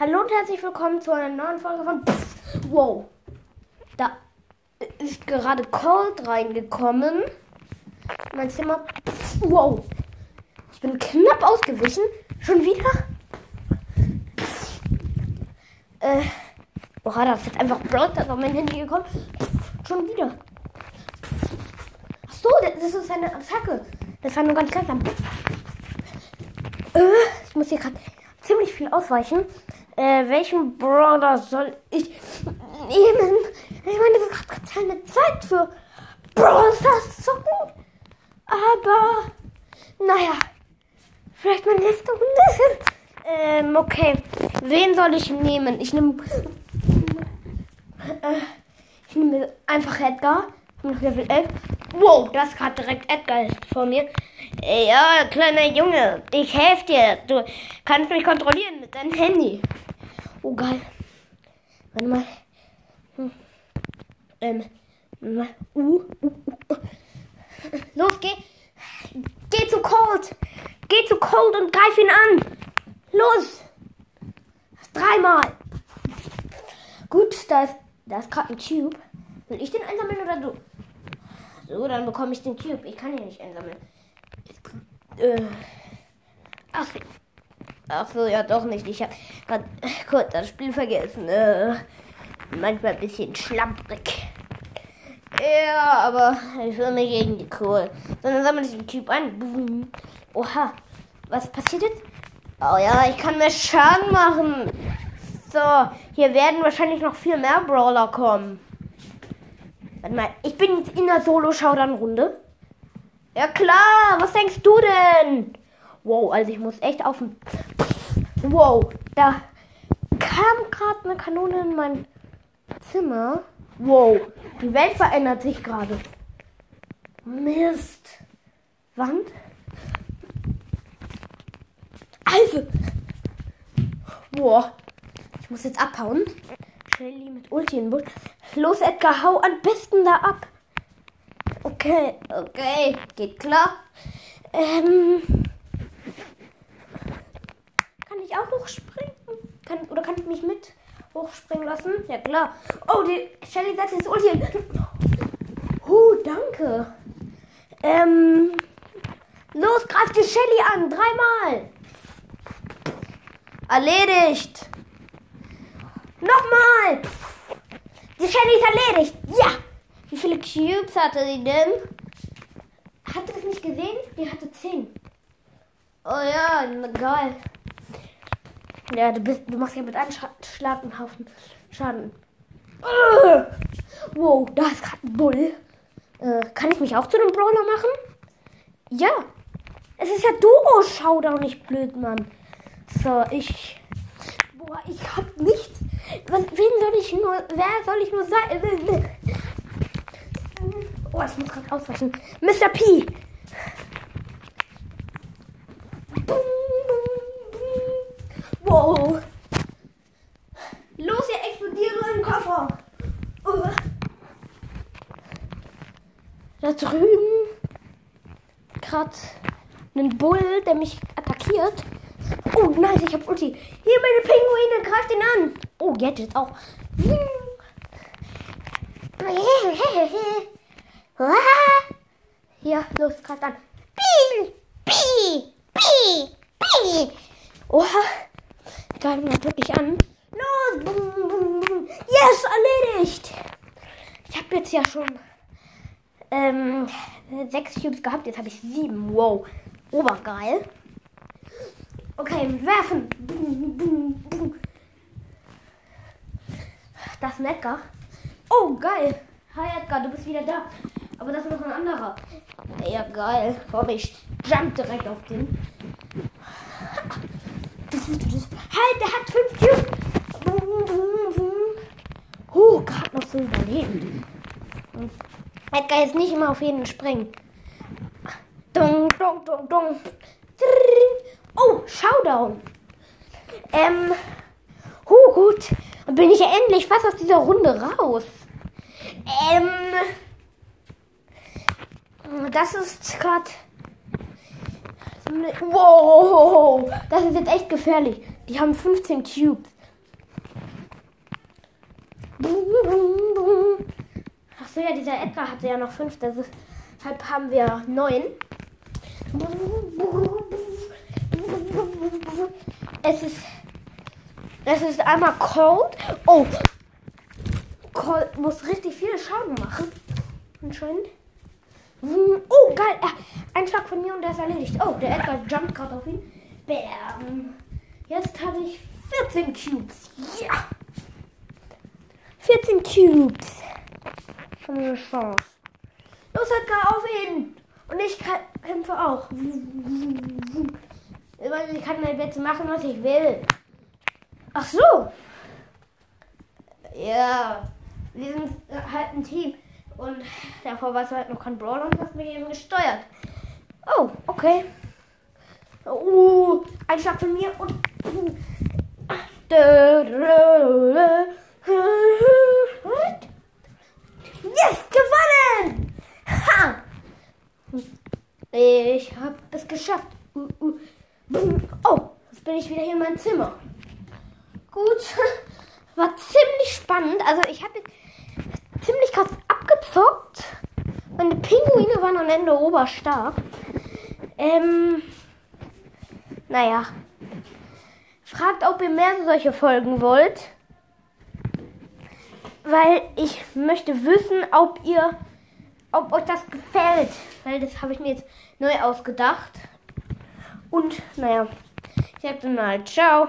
Hallo und herzlich willkommen zu einer neuen Folge von Pff, Wow. Da ist gerade Cold reingekommen. Mein Zimmer. Pff, wow. Ich bin knapp ausgewichen. Schon wieder? Pff. Äh. Boah, da ist jetzt einfach Broadcast auf mein Handy gekommen. Pff, schon wieder. Ach so, das ist eine Attacke. Das war nur ganz langsam. Äh, ich muss hier gerade ziemlich viel ausweichen. Äh, welchen Brawler soll ich nehmen? Ich meine, das gerade keine Zeit für Brawl Stars zocken. Aber, naja, vielleicht meine letzte Runde. ähm, okay. Wen soll ich nehmen? Ich nehme. Äh, ich nehme einfach Edgar. Noch Level 11. Wow, das gerade direkt Edgar vor mir. Ja, kleiner Junge, ich helfe dir. Du kannst mich kontrollieren mit deinem Handy. Oh, geil. Warte mal. Hm. Ähm. Uh, uh, uh, uh. Los, geh. Geh zu Cold. Geh zu Cold und greif ihn an. Los. Dreimal. Gut, da ist, da ist gerade ein Cube. Will ich den einsammeln oder du? So, dann bekomme ich den Cube. Ich kann ihn nicht einsammeln. Äh. Ach, ach so, ja doch nicht. Ich habe gerade kurz das Spiel vergessen. Äh, manchmal ein bisschen schlamprig. Ja, aber ich will mich irgendwie cool. Sondern sammle ich den Typ ein. Boom. Oha. Was passiert jetzt? Oh ja, ich kann mehr Schaden machen. So, hier werden wahrscheinlich noch viel mehr Brawler kommen. Warte mal, ich bin jetzt in der Solo-Showdown-Runde. Ja klar, was denkst du denn? Wow, also ich muss echt auf den... Wow, da kam gerade eine Kanone in mein Zimmer. Wow, die Welt verändert sich gerade. Mist. Wand? Also. Boah. Ich muss jetzt abhauen. Shelly mit Ulti in Busch. Los, Edgar, hau am besten da ab. Okay, okay, geht klar. Ähm, kann ich auch hochspringen? Kann, oder kann ich mich mit hochspringen lassen? Ja, klar. Oh, die Shelly setzt jetzt Ulti hin. Huh, danke. Ähm, los, greif die Shelly an. Dreimal. Erledigt. Nochmal. Die Shelly ist erledigt. Ja. Wie viele Cubes hatte sie denn? Habt ihr das nicht gesehen? Die hatte 10. Oh ja, geil. Ja, du, bist, du machst ja mit einem Schlag einen Haufen Schaden. Ugh. Wow, da ist gerade ein Bull. Äh, kann ich mich auch zu einem Brawler machen? Ja. Es ist ja Duo-Showdown, nicht blöd, Mann. So, ich. Boah, ich hab nichts. Wen soll ich nur. Wer soll ich nur sein? Oh, ich muss gerade ausweichen. Mr. P. Wow. Los, ihr explodiere im Koffer. Da drüben gerade einen Bull, der mich attackiert. Oh, nice, ich hab Ulti. Hier, meine Pinguine, greift ihn an. Oh, jetzt jetzt auch. Hier, los, greift an. Pi, pi, pi, pi. Oha, greift ihn wirklich an. Los, bum, bum, bum. Yes, erledigt. Ich habe jetzt ja schon ähm, sechs Cubes gehabt, jetzt habe ich sieben. Wow, obergeil. Okay, werfen. Das ist ein Edgar. Oh, geil. Hi Edgar, du bist wieder da. Aber das ist noch ein anderer. Ja, geil. Komm, ich jump direkt auf den. Ist, ist, halt, der hat fünf Cubes. Huh, gerade noch so überlebt. Edgar jetzt nicht immer auf jeden springen. Dung, dung, dung, dung. Oh, Showdown. Ähm, huh, gut. Dann bin ich endlich fast aus dieser Runde raus. Ähm, das ist gerade. Wow, das ist jetzt echt gefährlich. Die haben 15 Cubes. Achso, ja, dieser Edgar hatte ja noch fünf, deshalb haben wir neun. Es ist. Es ist einmal Cold. Oh! Cold muss richtig viele Schaden machen. Anscheinend. Oh, geil. Ein Schlag von mir und der ist erledigt. Oh, der Edgar jumpt gerade auf ihn. Bam. Jetzt habe ich 14 Cubes. Ja. 14 Cubes. Schon eine Chance. Los, Edgar, auf ihn. Und ich kämpfe auch. Ich kann halt jetzt machen, was ich will. Ach so. Ja. Wir sind halt ein Team. Und davor war es halt noch kein Brawler und hast mich eben gesteuert. Oh, okay. Uh, ein Schlag von mir und. Yes, gewonnen! Ha! Ich habe es geschafft. Uh, uh. Oh, jetzt bin ich wieder hier in meinem Zimmer. Gut, war ziemlich spannend. Also ich habe ziemlich krass abgezockt. Meine Pinguine waren am Ende oberstark. Ähm, naja. Fragt, ob ihr mehr solche Folgen wollt. Weil ich möchte wissen, ob ihr, ob euch das gefällt. Weil das habe ich mir jetzt neu ausgedacht. Und naja, ich sag dann mal, ciao.